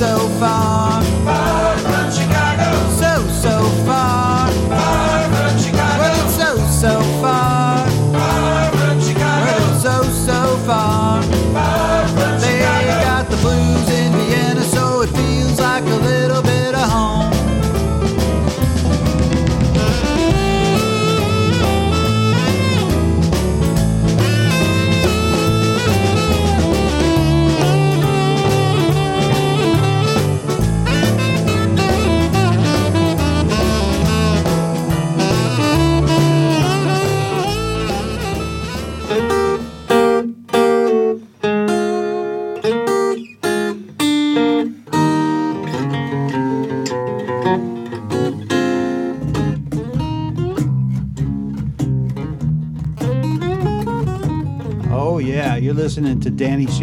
so far.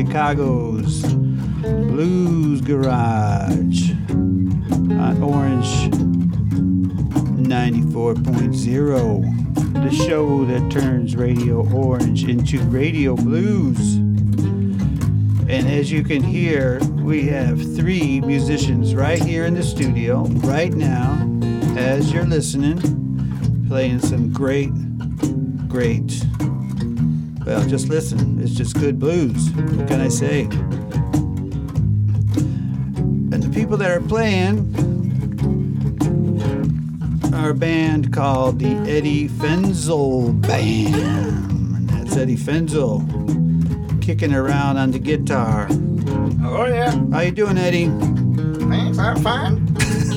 Chicago's Blues Garage on Orange 94.0, the show that turns Radio Orange into Radio Blues. And as you can hear, we have three musicians right here in the studio right now, as you're listening, playing some great, great well, just listen. It's just good blues. What can I say? And the people that are playing are a band called the Eddie Fenzel Band. And that's Eddie Fenzel kicking around on the guitar. Oh yeah, How you doing, Eddie? thanks. I'm fine.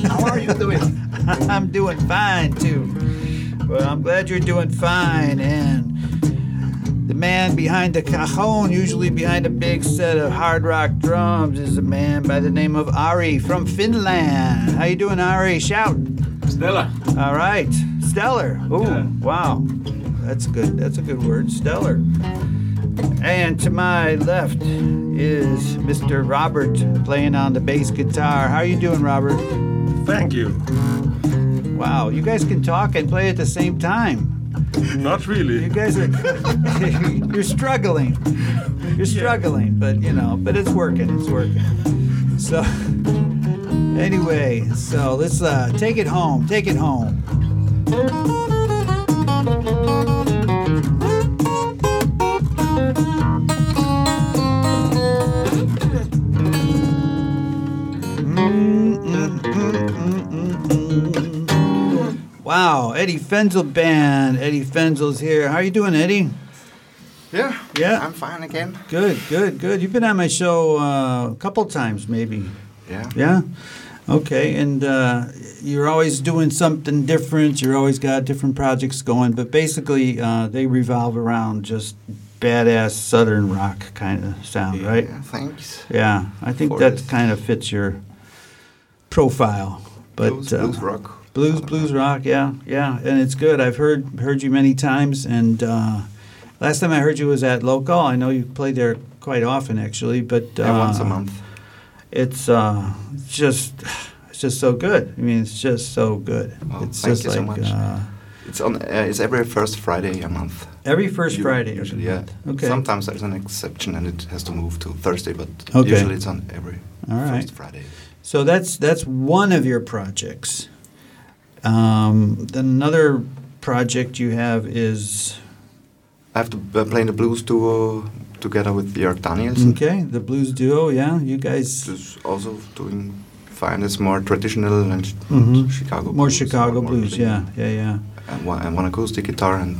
How are you doing? I'm doing fine too. Well, I'm glad you're doing fine. And the man behind the cajon, usually behind a big set of hard rock drums, is a man by the name of Ari from Finland. How you doing, Ari? Shout. Stella. All right, stellar. Ooh, Yeah. wow, that's good. That's a good word, stellar. And to my left is Mr. Robert playing on the bass guitar. How you doing, Robert? Thank you. Wow, you guys can talk and play at the same time. Not really. You guys are you're struggling. You're struggling, but you know, but it's working. It's working. So anyway, so let's uh take it home. Take it home. Wow, Eddie Fenzel band. Eddie Fenzel's here. How are you doing, Eddie? Yeah. Yeah. I'm fine again. Good, good, good. You've been on my show uh, a couple times, maybe. Yeah. Yeah. Okay, and uh, you're always doing something different. You're always got different projects going, but basically uh, they revolve around just badass southern rock kind of sound, right? Yeah, thanks. Yeah, I think that kind of fits your profile. But blues, uh, blues rock. Blues, blues rock, yeah, yeah, and it's good. I've heard heard you many times, and uh, last time I heard you was at Local. I know you played there quite often, actually, but uh, Yeah, once a month. It's uh, just it's just so good. I mean, it's just so good. Oh, it's thank just you so much. Uh, It's on. Uh, it's every first Friday a month. every first U- Friday. Usually, yeah. Okay. Sometimes there's an exception and it has to move to Thursday, but Okay. usually it's on every All right. first Friday. So that's that's one of your projects. Um, then another project you have is I have to uh, play in the blues duo together with Jörg Danielsen. okay, the blues duo. Yeah, you guys also doing fine. It's more traditional and Mhm. Chicago. more blues, Chicago more blues. clean. Yeah, yeah, yeah. And one, and one acoustic guitar and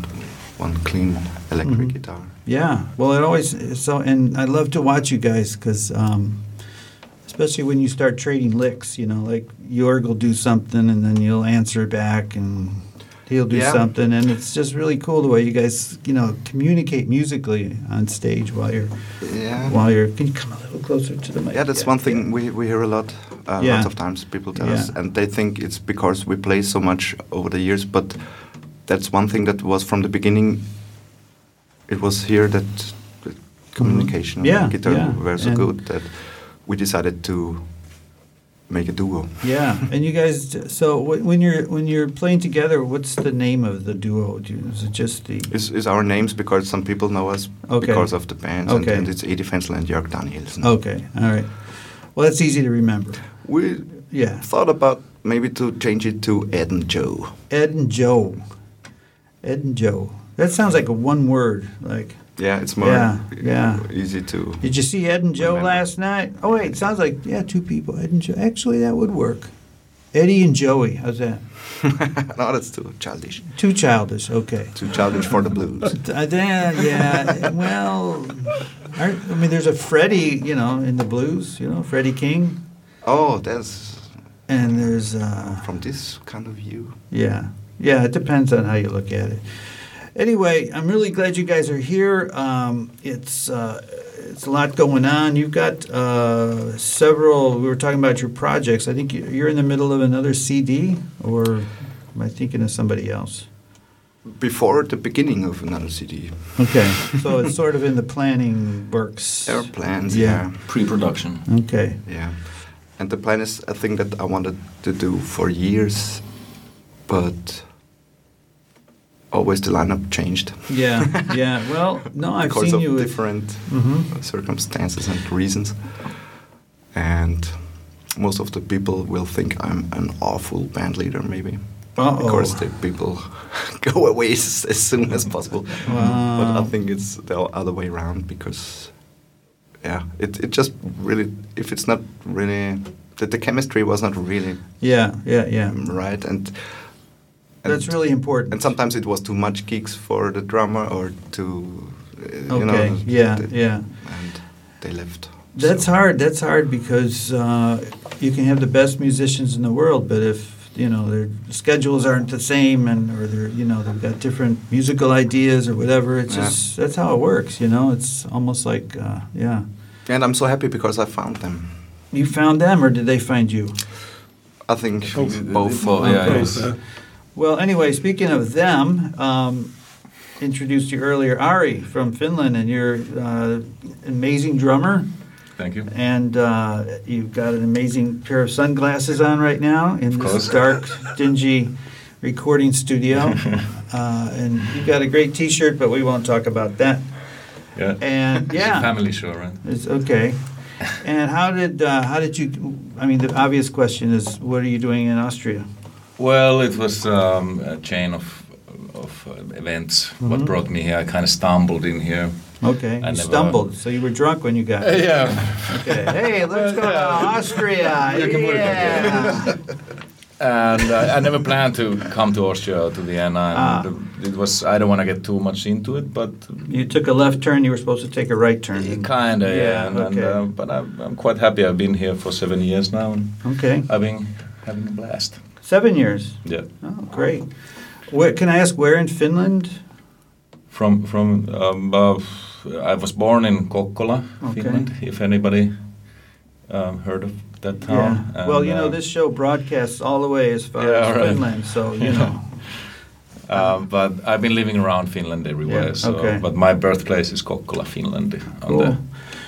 one clean electric Mhm. guitar. Yeah, well, it always so, and I love to watch you guys because, um, especially when you start trading licks, you know, like Jorg will do something and then you'll answer back, and he'll do Yeah. something, and it's just really cool the way you guys, you know, communicate musically on stage while you're Yeah. while you're. Can you come a little closer to the mic? Yeah, that's one thing we, we hear a lot. Uh, Yeah. Lots of times people tell us, and they think it's because we play so much over the years. But that's one thing that was from the beginning. It was here that communication Mm-hmm. Yeah, and guitar yeah, were so and- good that we decided to make a duo. Yeah, and you guys. So when you're when you're playing together, what's the name of the duo? You, is it just the? Is is our names because some people know us Okay. because of the bands, Okay. and, and it's Eddie Fenzel and Jörg Danielsen. Okay, all right. Well, that's easy to remember. We Yeah. thought about maybe to change it to Ed and Joe. Ed and Joe. Ed and Joe. That sounds like a one word. Like, Yeah, it's more Yeah, yeah. easy to. did you see Ed and Joe Remember. last night? Oh wait, sounds like yeah, two people. Ed and Joe. Actually, that would work. Eddie and Joey. How's that? no, that's too childish. Too childish. Okay. Too childish for the blues. Uh, yeah. Well, I mean, there's a Freddie, you know, in the blues. You know, Freddie King, Oh, that's and there's uh, from this kind of view. Yeah, yeah. It depends on how you look at it. Anyway, I'm really glad you guys are here. Um, it's uh, it's a lot going on. You've got uh, several. We were talking about your projects. I think you- you're in the middle of another CD, or am I thinking of somebody else? Before the beginning of another CD, Okay, so it's sort of in the planning works. there are plans. Yeah. Yeah. Pre-production. Okay. yeah, And the plan is a thing that I wanted to do for years, but always the lineup changed Yeah, yeah. Well, no, I've because seen of you different Mhm. circumstances and reasons. And most of the people will think I'm an awful band leader, maybe. Uh-oh. Because the people go away as, as soon as possible. Wow. But I think it's the other way around because, yeah, it, it just really, if it's not really, the, the chemistry was not really Yeah, yeah, yeah. right. And, and That's really important. and sometimes it was too much gigs for the drummer or too, uh, you know. Okay, yeah, the- yeah. And they left. That's So- hard. That's hard because uh, you can have the best musicians in the world, but if you know their schedules aren't the same, and or they're you know they've got different musical ideas or whatever, it's Yeah. just that's how it works. You know, it's almost like uh, yeah. And I'm so happy because I found them. You found them, or did they find you? I think Both. both. Both, yeah, Okay. yes. Well, anyway, speaking of them, um, introduced you earlier, Ari from Finland, and you're uh, amazing drummer. Thank you. And uh, you've got an amazing pair of sunglasses on right now in this dark, dingy recording studio. uh, and you've got a great T-shirt, but we won't talk about that. Yeah. And It's a yeah, family show, right? it's okay. And how did uh, how did you? I mean, the obvious question is, what are you doing in Austria? Well, it was um, a chain of of uh, events what Mhm. brought me here. I kind of stumbled in here. Okay, you never- stumbled, so you were drunk when you got. here. yeah. Okay, hey, let's go to Austria. You can put it Yeah. and uh, I never planned to come to Austria to Vienna. And Ah. It was I don't want to get too much into it, but You took a left turn. You were supposed to take a right turn. kind of yeah. Yeah, And, and, okay. uh, but I'm, I'm quite happy. I've been here for seven years now, and Okay, I've been having a blast. Seven years. Yeah. Oh, great. Where, can I ask where in Finland? From from um, uh, I was born in Kokkola, Okay. Finland. If anybody um, heard of that town. yeah. well, And, you know, uh, this show broadcasts all the way as far Yeah, as right. Finland, so you know. Um, but I've been living around Finland everywhere. Yeah, so, okay. but my birthplace is Kokkola, Finland, on Cool. the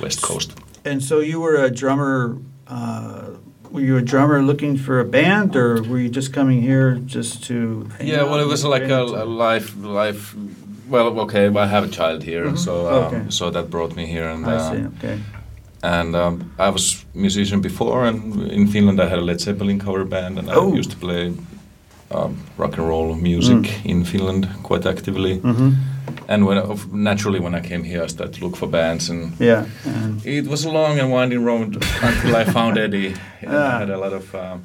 west coast. And so you were a drummer. Uh, were you a drummer looking for a band, or were you just coming here just to? hang Yeah, well, it was like a, a life, life. Well, okay, I have a child here, Mhm. so um, Okay. so that brought me here, and I uh, see. Okay. and um, I was musician before, and in Finland I had a Led Zeppelin cover band, and Oh. I used to play um, rock and roll music Mm. in Finland quite actively. Mm-hmm. And when of- naturally when I came here, I started to look for bands, and Yeah. And it was a long and winding road until I found Eddie. And. I had a lot of. Um,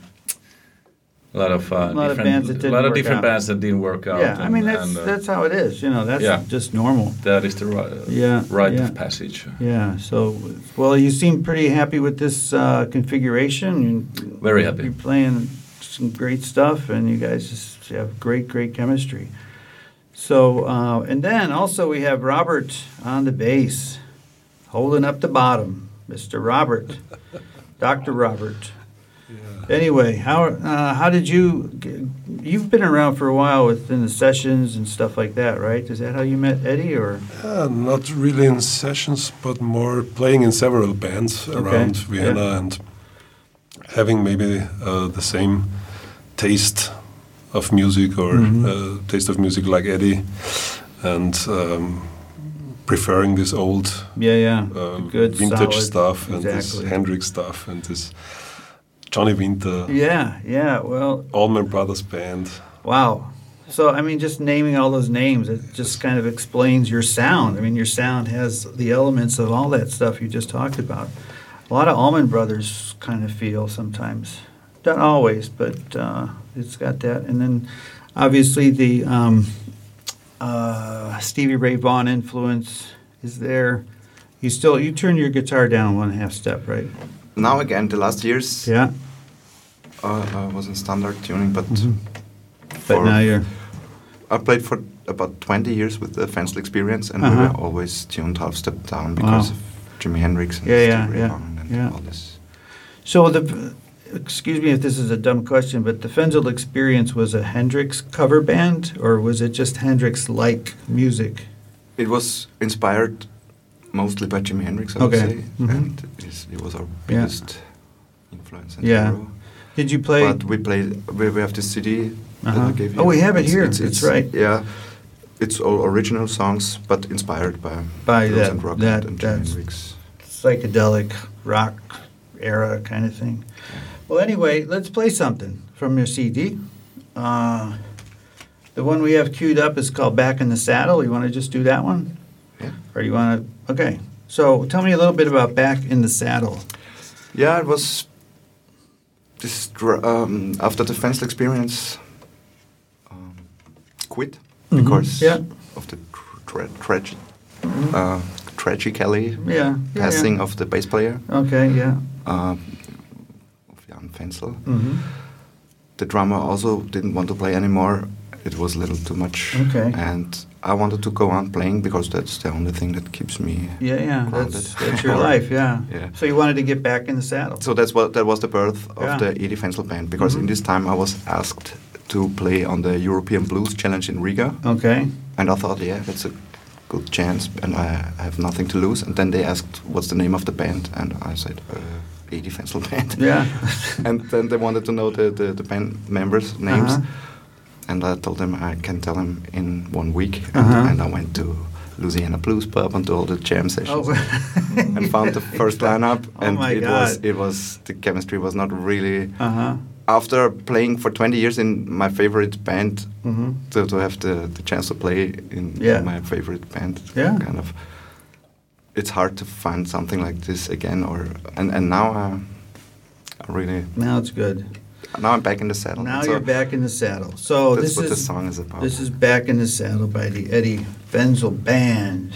a lot of, uh, lot of different, bands that a didn't lot of work different out. bands that didn't work out. yeah, I mean that's and, uh, that's how it is. You know, that's Yeah. just normal. that is the right, Yeah, right yeah. of passage. Yeah. So, well, you seem pretty happy with this uh, configuration. Very happy. You're playing some great stuff, and you guys just have great, great chemistry. So, uh, and then also we have Robert on the bass, holding up the bottom, Mr. Robert, Dr. Robert. Anyway, how uh, how did you? You've been around for a while within the sessions and stuff like that, right? Is that how you met Eddie, or? uh, not really in sessions, but more playing in several bands around Vienna yeah. and having maybe uh, the same taste of music or Mhm. uh, taste of music like Eddie, and um, preferring this old Yeah, yeah. uh, Good, vintage solid- stuff and this. Hendrix stuff and this Johnny Winter, Yeah, yeah. Well, Allman Brothers Band. wow. So, I mean, just naming all those names, it just kind of explains your sound. I mean, your sound has the elements of all that stuff you just talked about. A lot of Allman Brothers kind of feel sometimes. Not always, but uh, it's got that. And then obviously the um, uh, Stevie Ray Vaughan influence is there. You still, you turn your guitar down one half step, right? Now again, the last years Yeah. uh, I was in standard tuning, but Mm-hmm. But now you're, I played for about 20 years with the Fenzel experience, and Uh-huh. we were always tuned half step down because Wow. of Jimi Hendrix and Yeah, Stevie yeah, Ray yeah, Vaughan and yeah. all this. So the, excuse me if this is a dumb question, but the Fenzel Experience was a Hendrix cover band, or was it just Hendrix-like music? It was inspired mostly by Jimi Hendrix, I Okay. would say, Mhm. and it was our Yeah. biggest influence and Yeah. Did you play? But we played. We, we have the CD Uh-huh. I gave you. Oh, we have it It's- here. it's- it's- right. Yeah, it's all original songs, but inspired by By that- and rock that- and Jimi Hendrix. psychedelic rock era kind of thing. Well, anyway, let's play something from your CD. Uh, the one we have queued up is called Back in the Saddle. You want to just do that one? Yeah. Or you want to? Okay. So tell me a little bit about Back in the Saddle. Yeah, it was this um, after the Fenzel experience. Um, quit Mhm. because Yeah. of the tra- trage- uh, tragically Yeah. passing yeah. of the bass player Okay. Yeah. uh, of Jan Fenzel. hmm The drummer also didn't want to play anymore. It was a little too much. Okay. And I wanted to go on playing because that's the only thing that keeps me. Yeah. Yeah. Grounded. That's that's your life. Yeah. Yeah. So you wanted to get back in the saddle. So that's what that was the birth of Yeah. the Eddie Fenzel band because Mhm. in this time I was asked to play on the European Blues Challenge in Riga, Okay. and I thought, yeah, that's a good chance, and I have nothing to lose. And then they asked, "What's the name of the band?" And I said, uh, "Eddie Fenzel Band." Yeah. and then they wanted to know the the, the band members' names, Uh-huh. and I told them I can tell them in one week, and, Uh-huh. and I went to Louisiana Blues Pub and to all the jam sessions Oh. and found the first lineup, Oh and it was it was the chemistry was not really. Uh huh. After playing for 20 years in my favorite band, hmm to, to have the, the chance to play in Yeah. my favorite band, Yeah. kind of, it's hard to find something like this again. Or and and now I, I really Now it's good. now I'm back in the saddle. Now So you're back in the saddle. So That's this what is the song is about. This is back in the saddle by the Eddie Fenzel Band.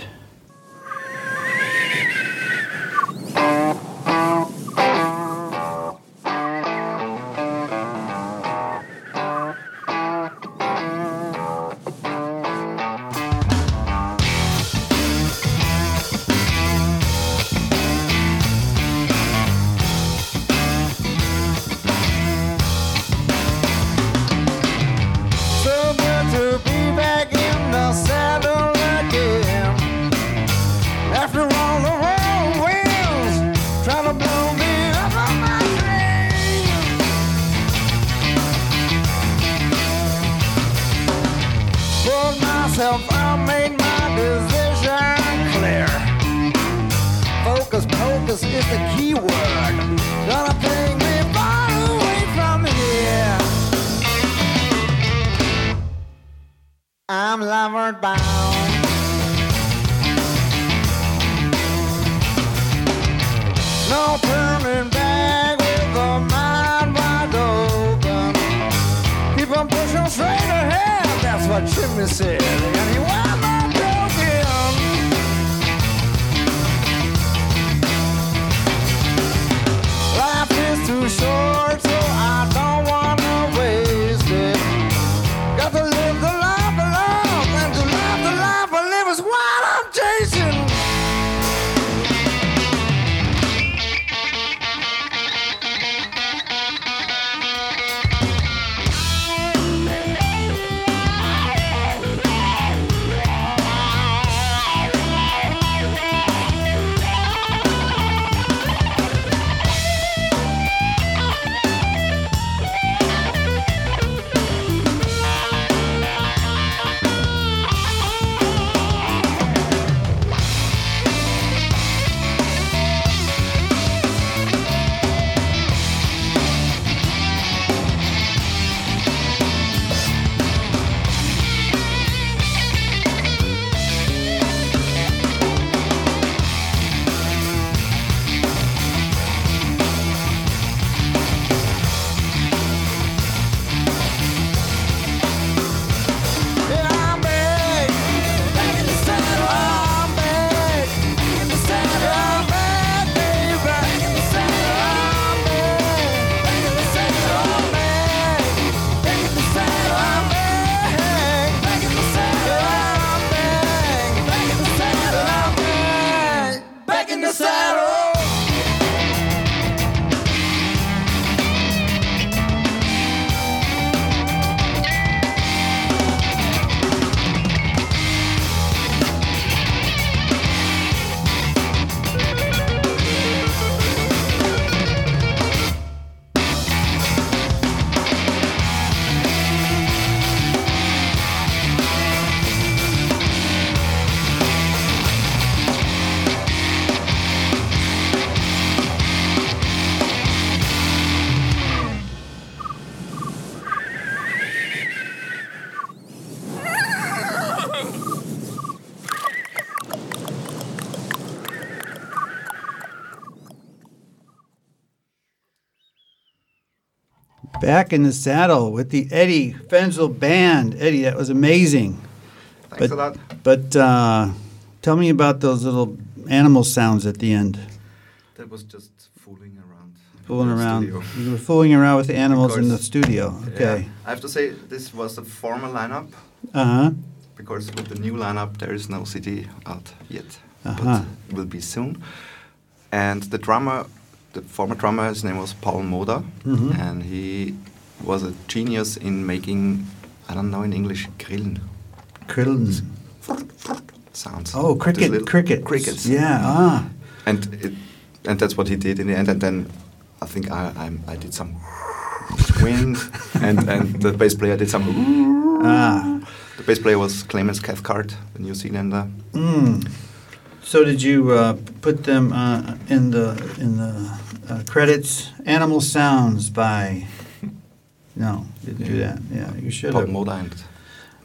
Back in the saddle with the Eddie Fenzel Band. Eddie, that was amazing. Thanks But- a lot. But uh, tell me about those little animal sounds at the end. That was just fooling around. Fooling around. studio. You were fooling around with the animals in the studio. Okay. Yeah. I have to say, this was a former lineup Uh huh. because with the new lineup, there is no CD out yet, Uh-huh. but will be soon. And the drummer, the former drummer, his name was Paul Moda, Mhm. and he was a genius in making, I don't know in English, grillen Crittles. sounds. Oh, cricket. little Crickets. Crickets. Yeah. Ah. And it, and that's what he did in the end. And then I think I I, I did some wind, and and the bass player did some. Ah. The bass player was Clemens Cathcart, the New Zealander. Mm. So did you uh, put them uh, in the in the uh, credits? Animal sounds by. No, didn't do that. Yeah, you should have.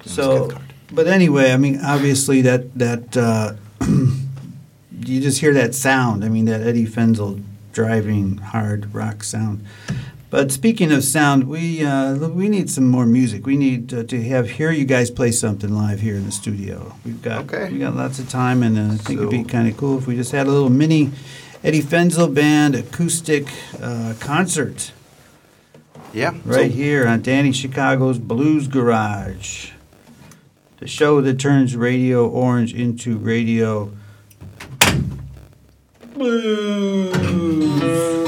So, but anyway, I mean, obviously that that uh, you just hear that sound. I mean, that Eddie Fenzel driving hard rock sound. But speaking of sound, we uh, we need some more music. We need uh, to have hear you guys play something live here in the studio. We've got Okay. we got lots of time, and uh, I think it'd be kind of cool if we just had a little mini Eddie Fenzel band acoustic uh, concert Yeah. right so here on Danny Chicago's Blues Garage. The show that turns Radio Orange into Radio Blues.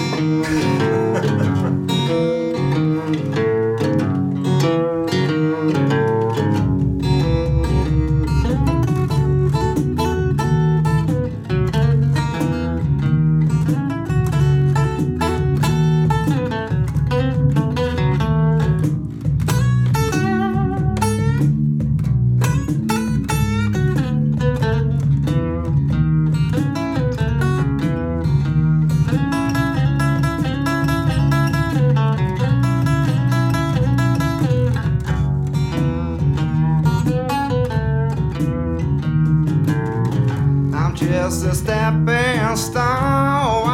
Stepping stone.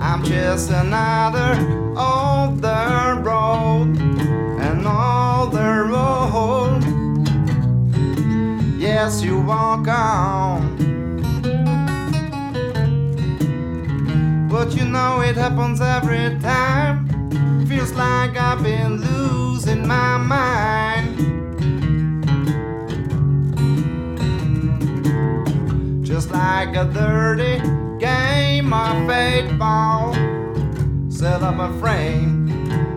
I'm just another older road, an older road. Yes, you walk on. But you know it happens every time. Feels like I've been losing my mind. Just like a dirty game of eight ball. Set up a frame,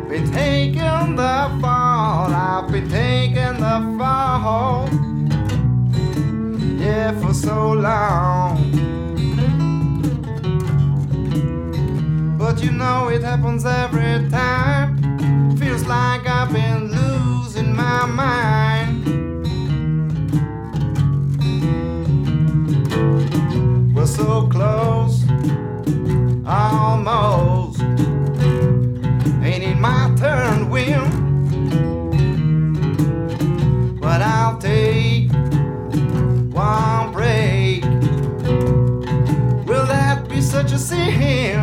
been taking the fall. I've been taking the fall, yeah, for so long. But you know it happens every time. Feels like I've been losing my mind. So close, almost. Ain't it my turn win? But I'll take one break. Will that be such a sin?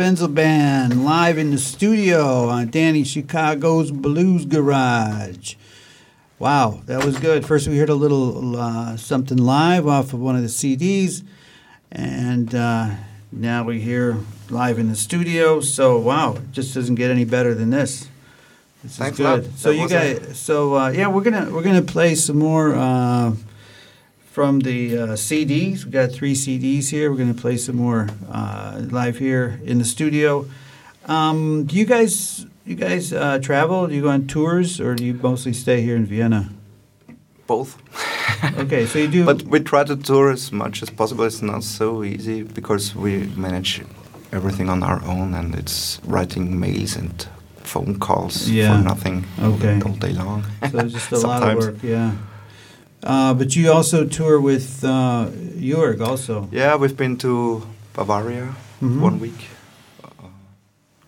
Fenzel Band live in the studio on Danny Chicago's Blues Garage. Wow, that was good. First, we heard a little uh, something live off of one of the CDs, and uh, now we hear live in the studio. So, wow, it just doesn't get any better than this. This Thanks is good. So That you guys, so uh, yeah, we're gonna we're gonna play some more. From the uh, CDs. We've got three CDs here. We're going to play some more uh, live here in the studio. Um, do you guys you guys uh, travel? Do you go on tours, or do you mostly stay here in Vienna? Both. Okay, so you do. But we try to tour as much as possible. It's not so easy because we manage everything on our own, and it's writing mails and phone calls Yeah. for nothing Okay. all day long. so it's just a lot of work. Yeah. Uh, but you also tour with uh, Jörg also. Yeah, we've been to Bavaria Mhm. one week. Uh,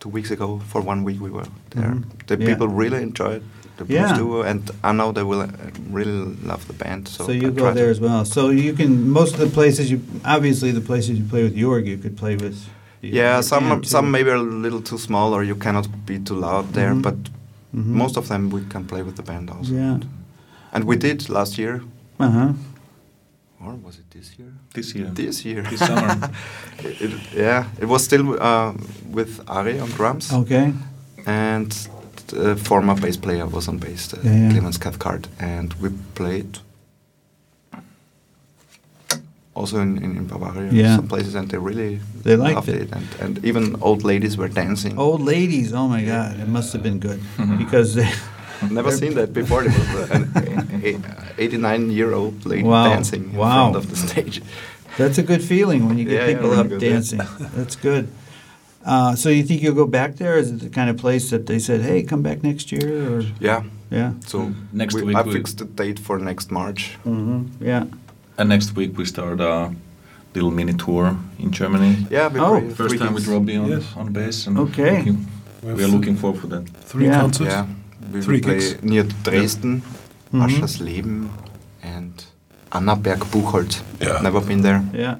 two weeks ago, for one week we were there. Mhm. The Yeah. people really enjoyed the blues Yeah. duo, and I know they will uh, really love the band. So, So, you I go there as well. So you can most of the places you obviously the places you play with Jörg you could play with. Yeah, some some maybe a little too small, or you cannot be too loud there. Mhm. But Mhm. most of them we can play with the band also. Yeah. And we did last year, Uh huh. or was it this year? This year. This year. This summer. it, it- yeah, it was still uh, with Ari on drums, Okay. and the former bass player was on bass, uh, Yeah, yeah. Clemens Cathcart, and we played also in, in, in Bavaria, Yeah. some places, and they really They liked loved it. and, and even old ladies were dancing. Old ladies, oh my God, it must have been good Mhm. because they, Never seen that before. It was an 89 year old lady Wow. dancing in Wow. front of the stage. that's a good feeling when you get Yeah, yeah, people really up good, yeah. dancing. That's good. Uh, so you think you'll go back there? Is it the kind of place that they said, "Hey, come back next year"? Or Yeah. yeah, So Next we, week I we- fixed the date for next March. hmm yeah. And next week we start a little mini tour in Germany. Yeah, Oh. First time with gigs. Robbie on, Yes. on bass. And Okay. looking- we, we are looking forward for that. Three Yeah. concerts. Yeah, we Three will play gigs. near Dresden, Mhm. Aschersleben, and Annaberg Buchholz. Yeah. Never been there. Yeah.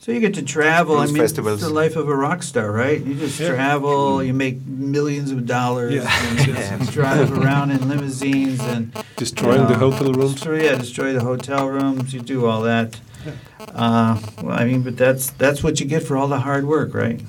So you get to travel. I mean, festivals. it's the life of a rock star, right? You just Yeah. travel, you make millions of dollars, Yeah. and just drive around in limousines and Destroying the uh, hotel rooms. Destroy, yeah, destroy the hotel rooms. You do all that. Uh, well, I mean, but that's that's what you get for all the hard work, right?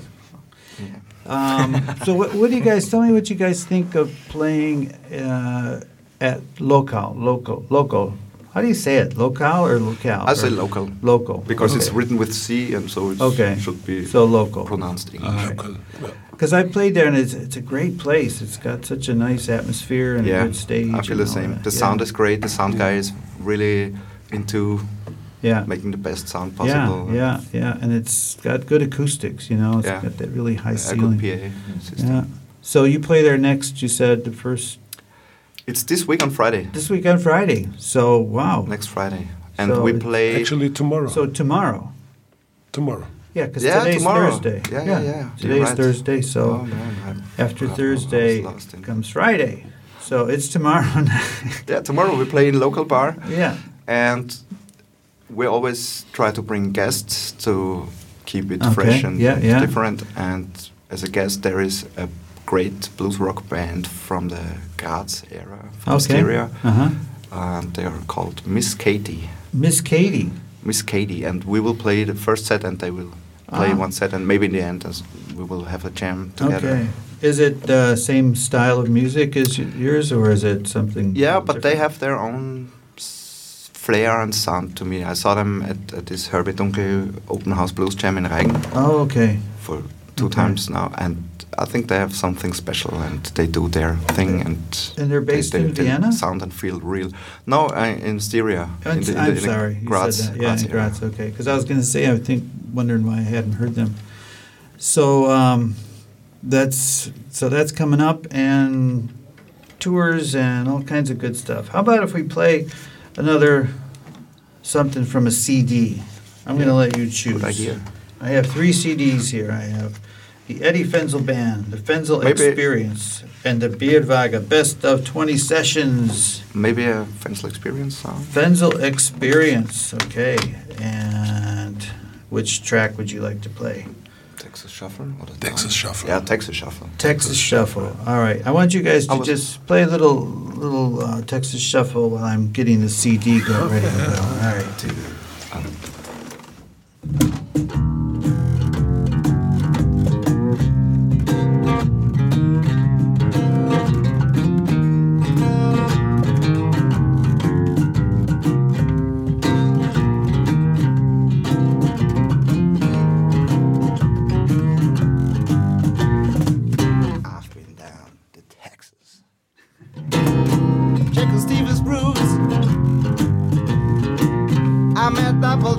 Um, so, what, what do you guys tell me? What you guys think of playing uh, at local, local, local? How do you say it? Local or locale? I say local Local. because it's written with C, and so it Okay. should be So local. pronounced English. Ah, local. Yeah. Because I played there and it's, it's a great place. It's got such a nice atmosphere and a good stage. I feel the same. that. The Yeah. sound is great. The sound guy is really into yeah. making the best sound possible. yeah, yeah, yeah, and it's got good acoustics. You know, it's Yeah. got that really high A ceiling. good PA system. Yeah. So you play there next. You said the first It's this week on Friday. this week on Friday. So wow. Next Friday, and So we play. Actually, tomorrow. So tomorrow. tomorrow. Yeah, because Yeah, today's tomorrow. Thursday. Yeah, yeah, yeah. You're Today's right. Thursday. So Oh, man, after I- I Thursday comes Friday. So it's tomorrow night. Yeah, tomorrow we play in local bar, yeah. and we always try to bring guests to keep it Okay, fresh and yeah, yeah. different. And as a guest, there is a great blues rock band from the Graz era, from Okay. Styria, Uh huh. and they are called Miss Katie. Miss Katie. Miss Katie, and we will play the first set, and they will play Ah. one set, and maybe in the end, as we will have a jam together. Okay. Is it the same style of music as yours, or is it something? Yeah, but they have their own flair and sound to me. I saw them at, at this Herbie Dunkel open house blues jam in Regen Oh, okay. for two Okay. times now, and I think they have something special, and they do their thing, and And they're based they, in they Vienna? sound and feel real. No, uh, in Styria. I'm, in the- in I'm the sorry. Graz. Yeah, Graz. Graz. Okay. Because I was going to say, I think, wondering why I hadn't heard them. So um, that's so that's coming up, and tours and all kinds of good stuff. How about if we play another something from a CD? I'm going to let you choose. Good idea. I have three CDs here. I have the Eddie Fenzel Band, the Fenzel Maybe- Experience, and the Beardwaga Best of 20 Sessions. Maybe a Fenzel experience sound. Fenzel Experience, okay. And which track would you like to play? Texas Shuffle? Or the Texas Shuffle. Yeah, Texas Shuffle. Texas Shuffle. All right. I want you guys to just play a little little uh, Texas Shuffle while I'm getting the CD go ready to go. All right. Um,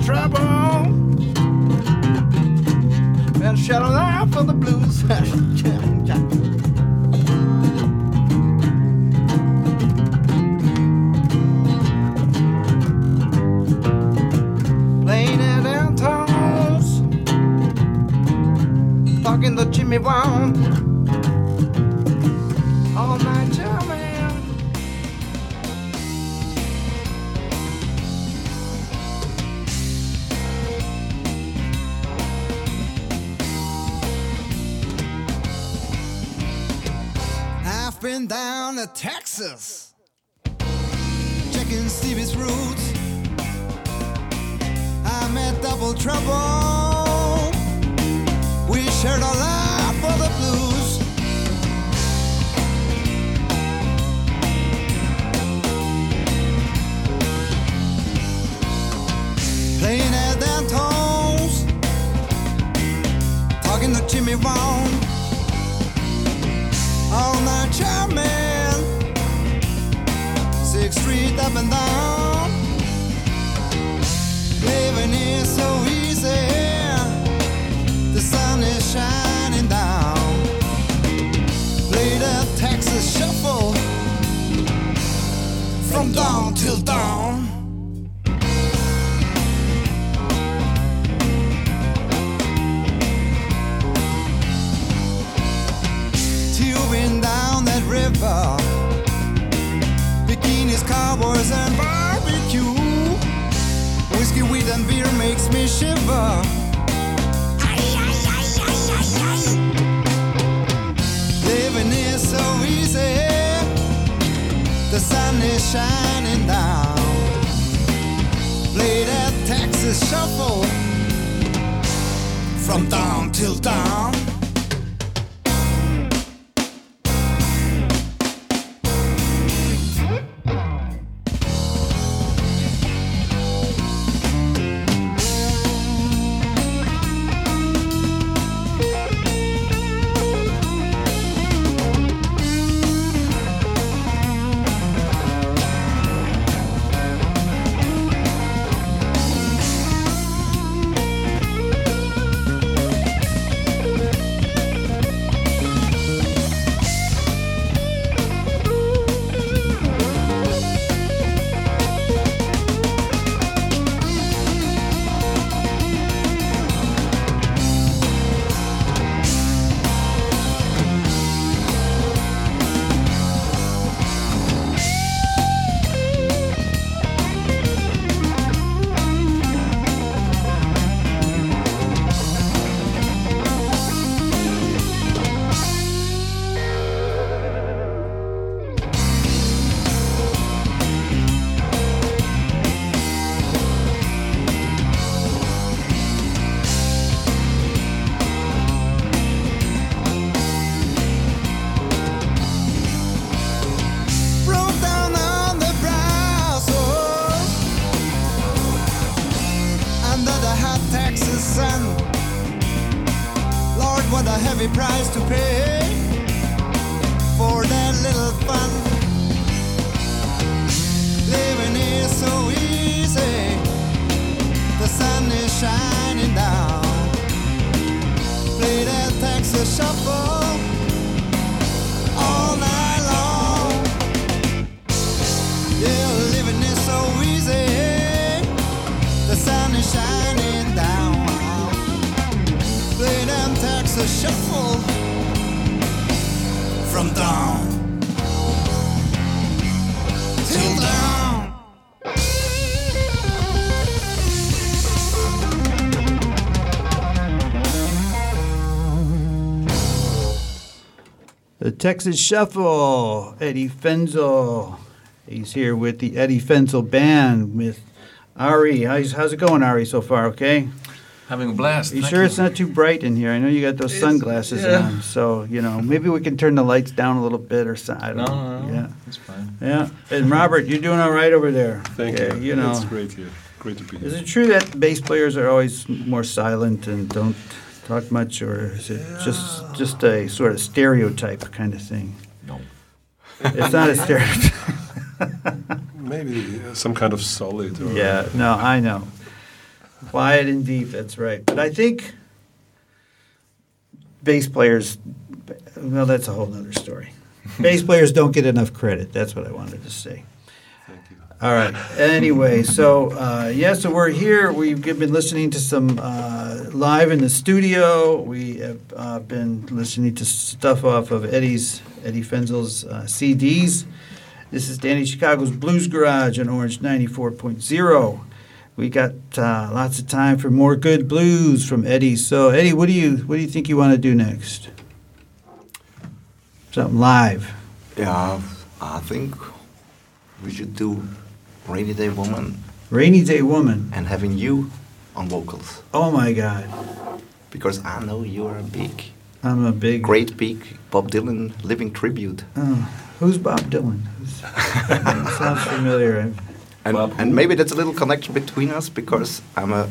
trouble. Cowboys, and barbecue. Whiskey, weed, and beer makes me shiver. Living is so easy. The sun is shining down. Play that Texas shuffle from dawn till dawn. Price to pay for that little fun. Living is so easy, the sun is shining down. Play that Texas shuffle all night long. Yeah, living is so easy, the sun is shining down play them Texas shuffle from dawn. The Texas Shuffle, Eddie Fenzel. He's here with the Eddie Fenzel Band with Ari. How's, how's it going, Ari, so far? Okay? Having a blast. you thank sure it's not too bright in here? I know you got those It's- sunglasses yeah. on, so you know maybe we can turn the lights down a little bit or something. No, no, no. Yeah, It's fine. yeah. And Robert, you're doing all right over there. Thank Yeah, you. You know, It's great here. Great to be here. Is it true that bass players are always more silent and don't talk much, or is it just just a sort of stereotype kind of thing? No. It's not a stereotype. Maybe some kind of solid or Yeah, no, I know. Quiet and deep, that's right. But I think bass players, well, that's a whole other story. bass players don't get enough credit. That's what I wanted to say. Thank you. All right. Anyway, so uh, yeah, so we're here. We've been listening to some uh, live in the studio. We have uh, been listening to stuff off of Eddie's Eddie Fenzel's uh, CDs. This is Danny Chicago's Blues Garage on Orange 94.0. We got uh, lots of time for more good blues from Eddie. So Eddie, what do you what do you think you want to do next? Something live. Yeah, I think we should do Rainy Day Woman Rainy Day Woman. and having you on vocals. Oh my God. Because I know you're a big, I'm a big great big Bob Dylan living tribute. Oh, who's Bob Dylan? Who's, sounds familiar. And, Bob and maybe that's a little connection between us because I'm a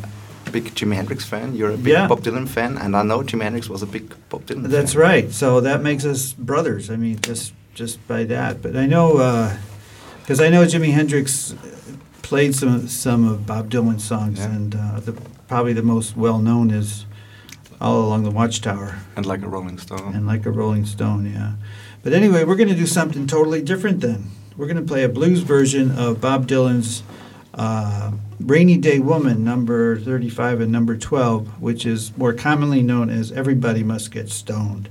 big Jimi Hendrix fan, you're a big Yeah. Bob Dylan fan, and I know Jimi Hendrix was a big Bob Dylan That's fan. right. So that makes us brothers. I mean, just just by that. But I know because I know Jimi Hendrix played some some of Bob Dylan's songs, Yeah. and uh, the probably the most well known is "All Along the Watchtower" And like a Rolling Stone. and "Like a Rolling Stone." Yeah. But anyway, we're going to do something totally different then. We're going to play a blues version of Bob Dylan's uh, Rainy Day Woman, number 35 and number 12, which is more commonly known as Everybody Must Get Stoned.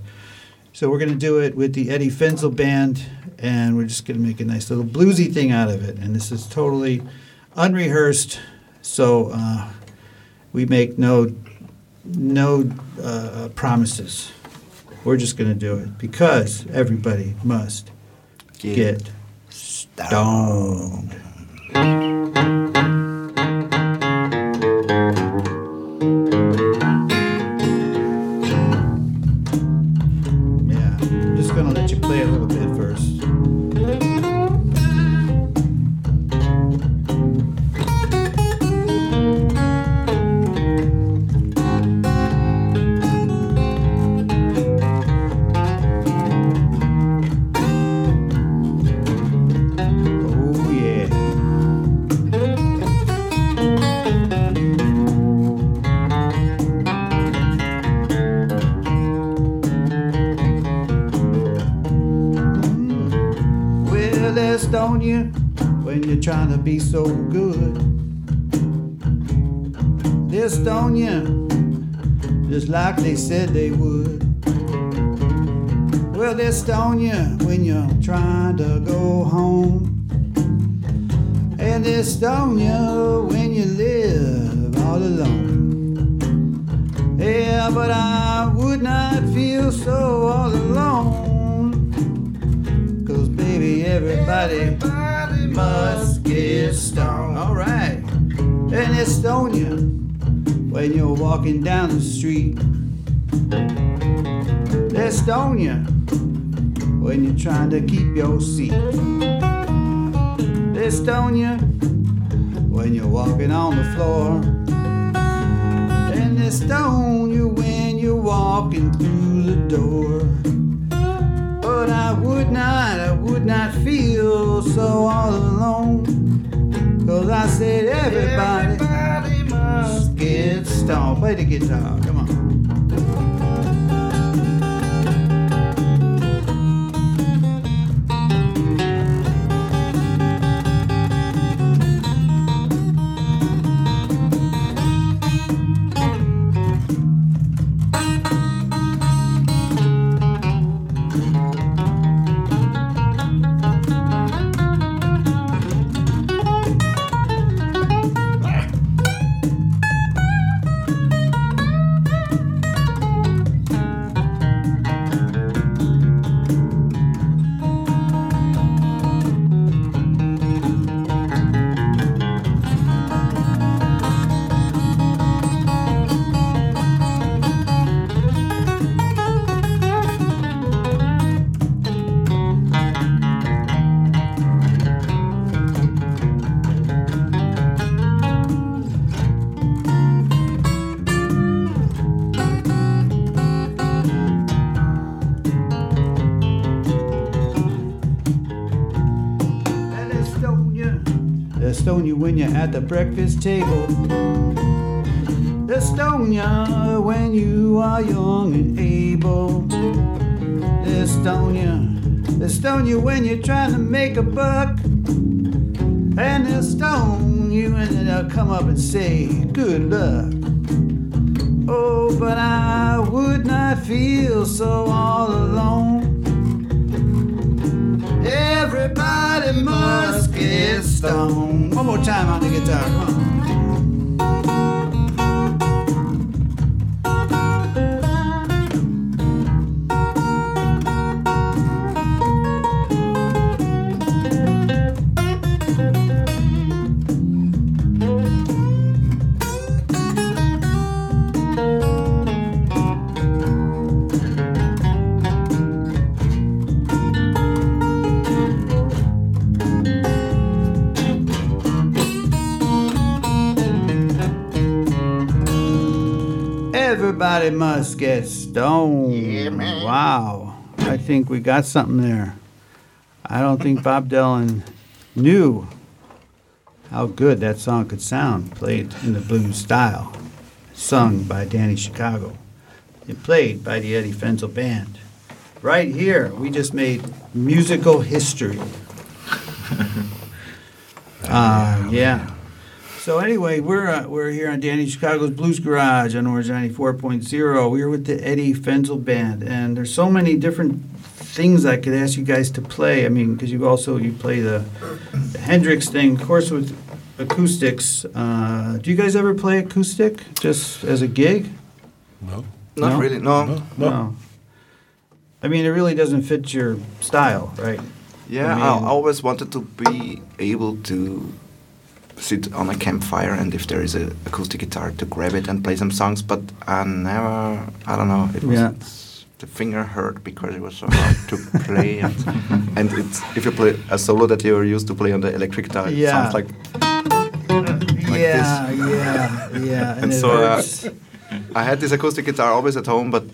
So we're going to do it with the Eddie Fenzel Band, and we're just going to make a nice little bluesy thing out of it. And this is totally unrehearsed, so uh, we make no no uh, promises. We're just going to do it because everybody must get stoned. Yeah, keep your seat. They stone you when you're walking on the floor. And they stone you when you're walking through the door. But I would not, I would not feel so all alone. Cause I said everybody, everybody must get stoned. Play the guitar, come on. Breakfast table. You when you are young and able. Stone you when you're trying to make a buck. And they'll stone you and then they'll come up and say, Good luck. Oh, but I would not feel so all alone. Time on the guitar. Everybody must get stoned. Yeah. Wow. I think we got something there. I don't think Bob Dylan knew how good that song could sound, played in the blues style, sung by Danny Chicago, and played by the Eddie Fenzel Band. Right here, we just made musical history. Uh, yeah. So anyway, we're uh, we're here on Danny Chicago's Blues Garage on Orange 94.0. We are with the Eddie Fenzel Band, and there's so many different things I could ask you guys to play. I mean, because you also you play the, the Hendrix thing, of course, with acoustics. Uh, do you guys ever play acoustic just as a gig? No. Not No? really. No. No. No. I mean, it really doesn't fit your style, right? Yeah, I I, always wanted to be able to sit on a campfire and if there is a acoustic guitar to grab it and play some songs, but I never. I don't know. It was Yeah. the finger hurt because it was so hard to play and, and it's if you play a solo that you're used to play on the electric guitar, it Yeah. sounds like yeah, yeah, yeah. And it so, uh. I had this acoustic guitar always at home, but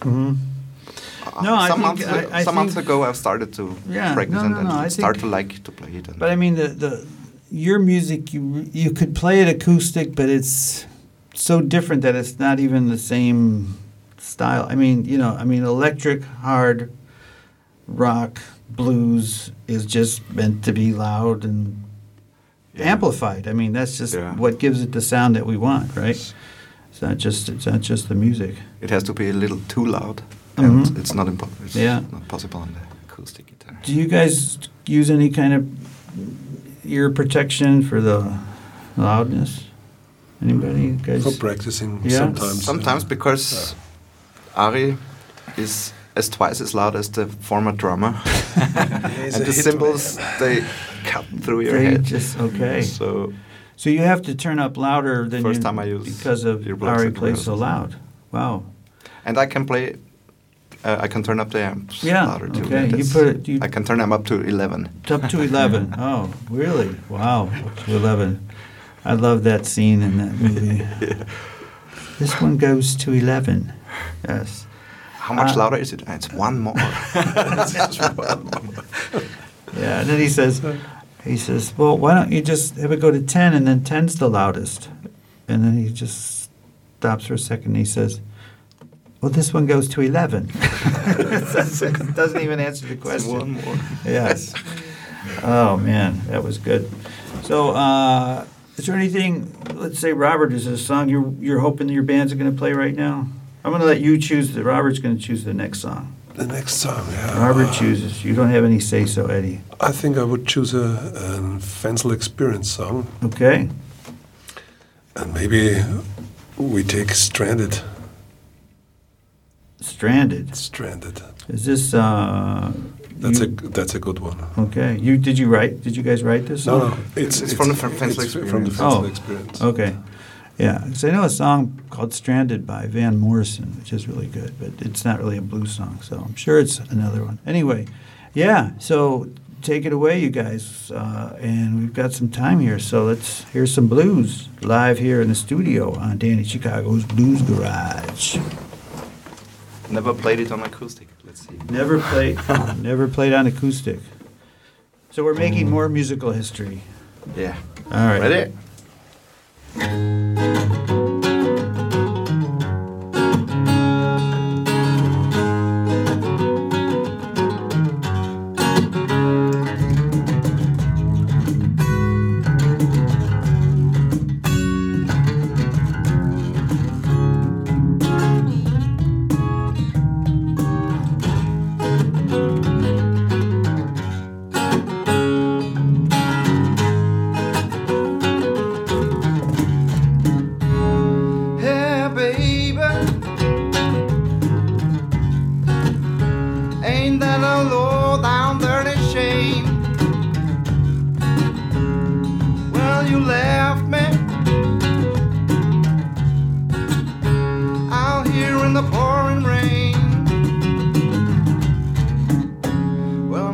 Mhm. uh, No, I some think- months I- I some months ago I've started to Yeah, practice no, and, no, and no, I start to like to play it. And But I mean, the, the your music, you you could play it acoustic, but it's so different that it's not even the same style. I mean, you know, I mean, electric, hard rock, blues is just meant to be loud and Yeah. amplified. I mean, that's just Yeah. what gives it the sound that we want, right? It's not just it's not just the music. it has to be a little too loud, and Mhm. it's not impo- it's Yeah. not possible on the acoustic guitar. Do you guys use any kind of ear protection for the loudness? Anybody guys? For practicing Yeah. sometimes. Sometimes because Ari is as twice as loud as the former drummer, and the hit cymbals they cut through your They head. just okay. So So you have to turn up louder than First you, time I use because of earplugs Ari plays so loud. Wow. and I can play. Uh, I can turn up the amps Yeah. louder too. okay. You put it. You I can turn them up to eleven. up to eleven. oh, really? Wow. Up to eleven. I love that scene in that movie. This one goes to eleven. Yes. How much Uh, louder is it? It's one more. It's one more. Yeah, and then he says, he says, "Well, why don't you just have it go to ten, and then 10's the loudest?" And then he just stops for a second. and He says, "Well, this one goes to 11. Doesn't even answer the question. One more. Yes. Oh man, that was good. So, uh, is there anything? Let's say Robert is a song you're you're hoping that your bands are going to play right now. I'm going to let you choose. The Robert's going to choose the next song. The next song, yeah. Robert Uh, chooses. You don't have any say so, Eddie. I think I would choose a, a Fenzel Experience song, Okay. and maybe we take Stranded. Stranded. Stranded. Is this? Uh, That's you- a that's a good one. Okay. You did you write? Did you guys write this? No, song? no, it's, It's from the Fenzel it's From the Experience. Fenzel Oh. Experience. Okay. Yeah, 'cause I know a song called "Stranded" by Van Morrison, which is really good, but it's not really a blues song, so I'm sure it's another one. Anyway, yeah. So take it away, you guys, uh, and we've got some time here, so let's hear some blues live here in the studio on Danny Chicago's Blues Garage. Never played it on acoustic. Let's see. Never played, never played on acoustic. So we're making more musical history. Yeah. All right. Ready?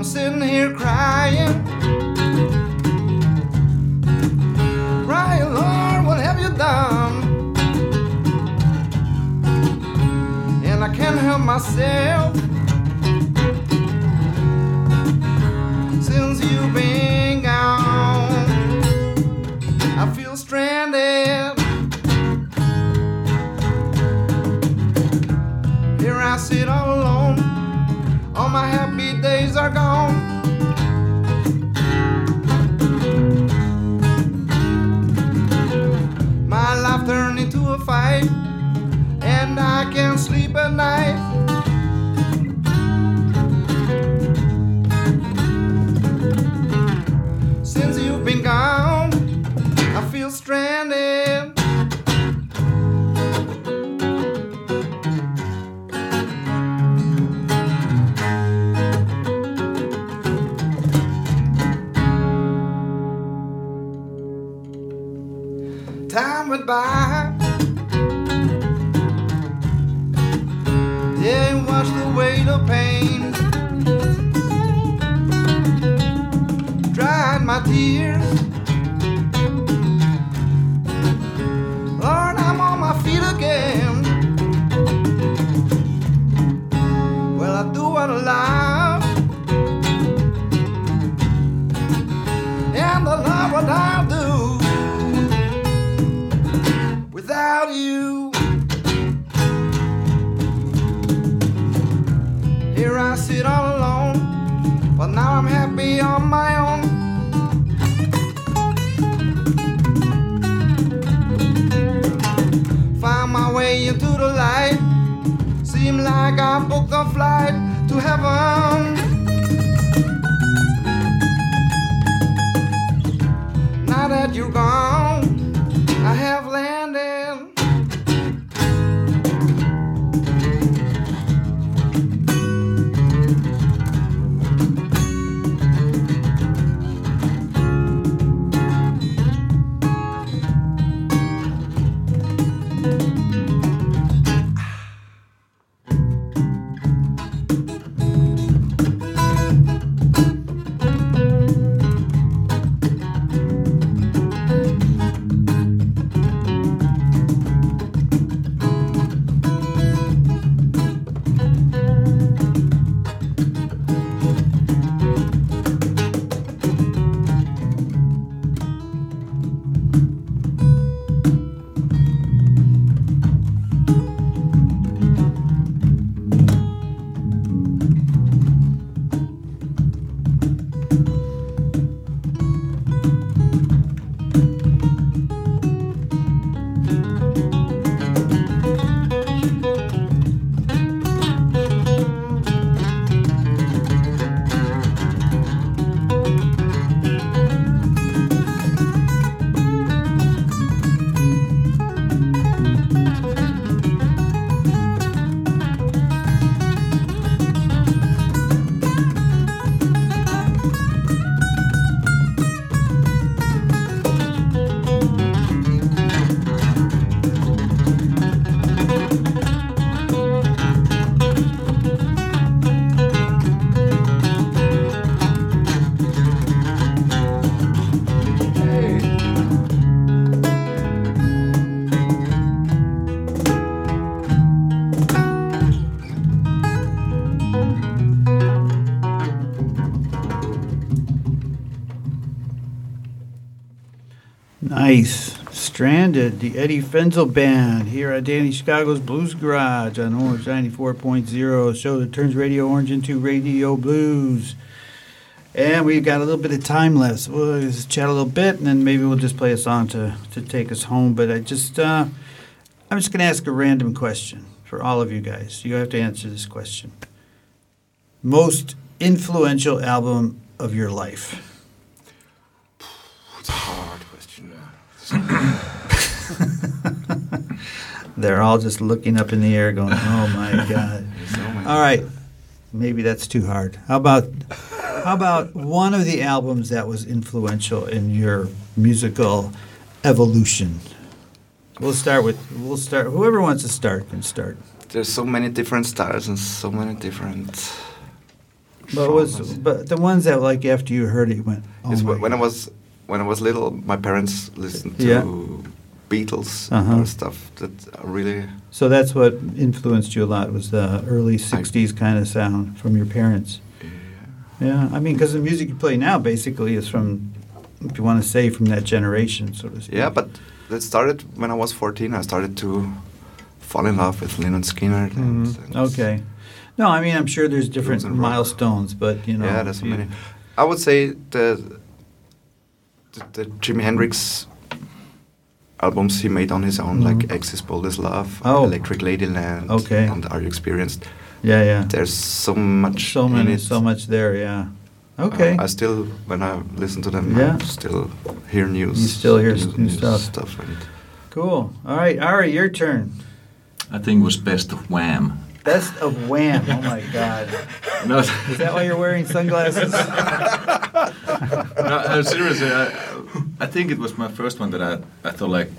I'm sitting here crying. Crying, Lord, what have you done? and I can't help myself. Nice. Stranded, the Eddie Fenzel Band here at Danny Chicago's Blues Garage on Orange 94.0, a show that turns Radio Orange into Radio Blues. And we've got a little bit of time left, so we'll just chat a little bit, and then maybe we'll just play a song to, to take us home. But I just, uh, I'm just going to ask a random question for all of you guys. You have to answer this question. Most influential album of your life? It's a hard question. They're all just looking up in the air, going, oh, "Oh my God!" All right, maybe that's too hard. How about how about one of the albums that was influential in your musical evolution? We'll start with we'll start. Whoever wants to start can start. There's so many different styles and so many different. But it was but the ones that like after you heard it, you went, "Oh It's my wh- when I was when I was little, my parents listened to Yeah. Beatles Uh-huh. or stuff that really. So that's what influenced you a lot was the early '60s kind of sound from your parents. Yeah, yeah. I mean, because the music you play now basically is from, if you want to say, from that generation, so to speak. Yeah, but that started when I was 14. I started to fall in love with Lynyrd Skynyrd. and- Mhm. and Okay. No, I mean, I'm sure there's different milestones, but you know. yeah, there's so many. I would say the, the the Jimi Hendrix albums he made on his own, Mhm. like Axis Bold as Love, Oh. Electric Ladyland, Okay. and Are You Experienced? Yeah, yeah. There's so much So in many, it. so much there. Yeah. Okay. Uh, I still, when I listen to them, Yeah. I still hear news. You still hear s- new stuff. and cool. All right, Ari, your turn. I think it was best of Wham. Best of Wham. Oh my God. No, Is that why you're wearing sunglasses? no uh, seriously, I, I think it was my first one that I, I thought like,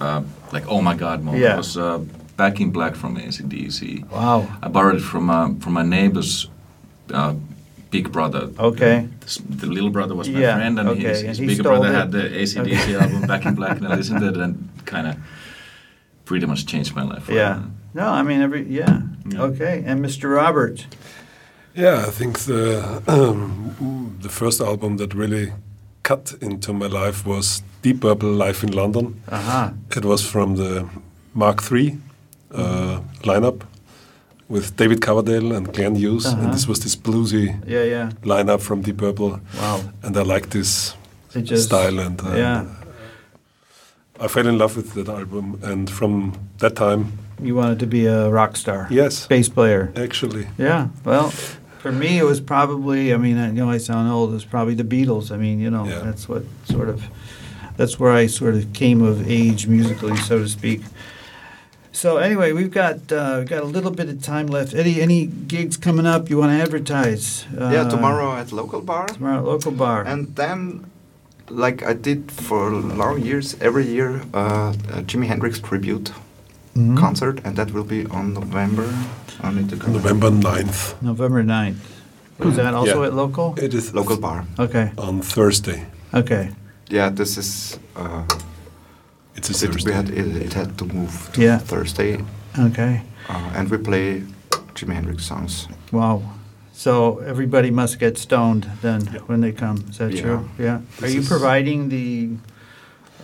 uh, like oh my god moment. Yeah. It was uh, Back in Black from ACDC. Wow. I borrowed it from uh, from my neighbor's uh, big brother. Okay. S- The little brother was my Yeah, friend, and okay, his, and his he bigger brother it. had the ACDC Okay. album Back in Black, and I listened to it and kind of pretty much changed my life. Yeah. No, I mean every yeah. Yeah. Okay, and Mr. Robert. Yeah, I think the um, the first album that really cut into my life was Deep Purple Live in London. Aha. It was from the Mark III uh, lineup with David Coverdale and Glenn Hughes, Uh-huh. and this was this bluesy Yeah, yeah. lineup from Deep Purple, Wow. and I liked this just style, and uh, yeah. I fell in love with that album, and from that time, You wanted to be a rock star. yes, Bass player. actually, Yeah. Well, for me, it was probably. I mean, I know I sound old. It was probably the Beatles. I mean, you know, Yeah. that's what sort of. That's where I sort of came of age musically, so to speak. So anyway, we've got uh, we've got a little bit of time left. Eddie, any gigs coming up you want to advertise? Uh, yeah, tomorrow at local bar. Tomorrow, at local bar. And then, like I did for long years, every year, uh, a Jimi Hendrix tribute Mhm. concert, and that will be on November. I need to. November 9th. November 9th. Is that also Yeah. at local? It is Local bar. Okay. on Thursday. Okay. Yeah, this is. Uh, It's a it, Thursday. we had it, it had to move to Yeah. Thursday, Okay. uh, and we play Jimi Hendrix songs. Wow. So everybody must get stoned then Yeah. when they come. Is that Yeah. true? Yeah. Are you providing the?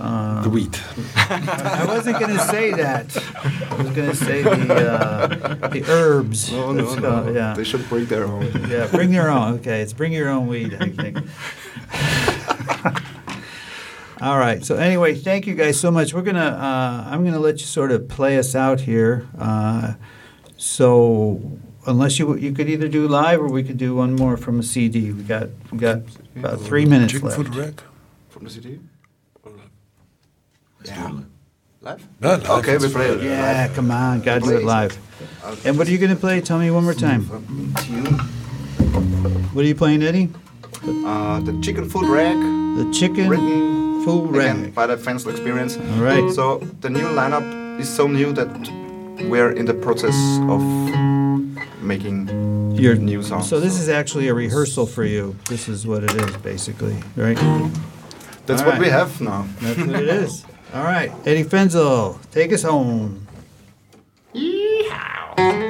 Uh, the wheat. I wasn't going to say that. I was going to say the uh, the herbs. No, no, So, yeah. They should bring their own. Yeah. Bring your own. Okay. It's bring your own weed. I think. All right. So anyway, thank you guys so much. We're gonna. Uh, I'm gonna let you sort of play us out here. Uh, so unless you you could either do live or we could do one more from a CD. We got we got about three minutes Chicken left. foot rack. From the CD? Let's Yeah. do it. Live? Yeah, live okay, we play it. Yeah, live. come on, gotta do it Please. live. And what are you gonna play? Tell me one more time. What are you playing, Eddie? Uh, the chicken food rack, The chicken written full again rack. by the Fenzel Experience. All right. So the new lineup is so new that we're in the process of making Your new songs. So this is actually a rehearsal for you. This is what it is, basically, right? That's all what we have now. That's what it is. All right, Eddie Fenzel, take us home. Yeehaw.